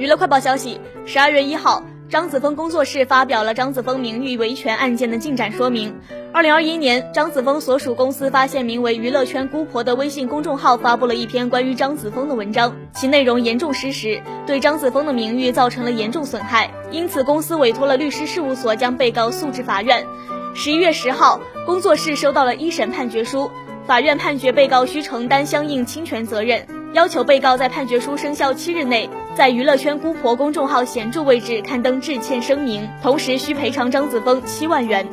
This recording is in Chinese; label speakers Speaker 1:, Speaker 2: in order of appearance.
Speaker 1: 娱乐快报消息，十二月一号，张子枫工作室发表了张子枫名誉维权案件的进展说明。二零二一年，张子枫所属公司发现名为“娱乐圈姑婆”的微信公众号发布了一篇关于张子枫的文章，其内容严重失实，对张子枫的名誉造成了严重损害，因此公司委托了律师事务所将被告诉至法院。十一月十号，工作室收到了一审判决书，法院判决被告需承担相应侵权责任。要求被告在判决书生效七日内，在娱乐圈姑婆公众号显著位置刊登致歉声明，同时需赔偿张子枫七万元。